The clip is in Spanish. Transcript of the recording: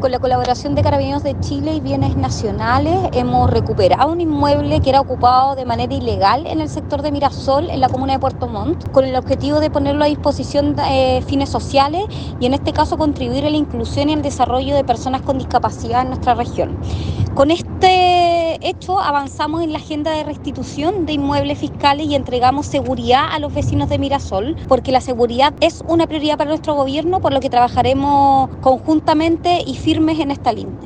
Con la colaboración de Carabineros de Chile y Bienes Nacionales hemos recuperado un inmueble que era ocupado de manera ilegal en el sector de Mirasol, en la comuna de Puerto Montt, con el objetivo de ponerlo a disposición de eh, fines sociales y en este caso contribuir a la inclusión y el desarrollo de personas con discapacidad en nuestra región. Con este hecho avanzamos en la agenda de restitución de inmuebles fiscales y entregamos seguridad a los vecinos de Mirasol, porque la seguridad es una prioridad para nuestro gobierno, por lo que trabajaremos conjuntamente y firmes en esta línea.